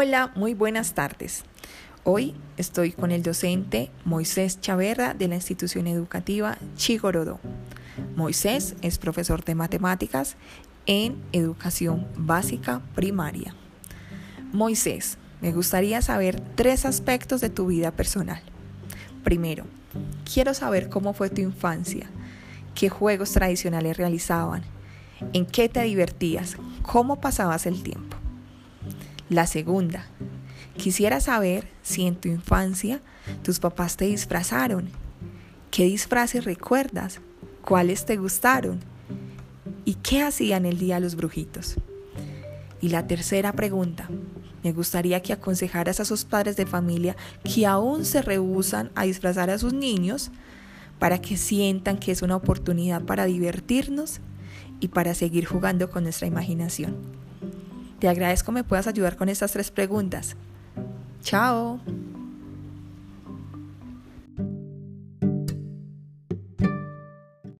Hola, muy buenas tardes. Hoy estoy con el docente Moisés Chaverra de la institución educativa Chigorodó. Moisés es profesor de matemáticas en educación básica primaria. Moisés, me gustaría saber tres aspectos de tu vida personal. Primero, quiero saber cómo fue tu infancia, qué juegos tradicionales realizaban, en qué te divertías, cómo pasabas el tiempo. La segunda, quisiera saber si en tu infancia tus papás te disfrazaron. ¿Qué disfraces recuerdas? ¿Cuáles te gustaron? ¿Y qué hacían el día los brujitos? Y la tercera pregunta, me gustaría que aconsejaras a sus padres de familia que aún se rehusan a disfrazar a sus niños para que sientan que es una oportunidad para divertirnos y para seguir jugando con nuestra imaginación. Te agradezco me puedas ayudar con estas tres preguntas. Chao.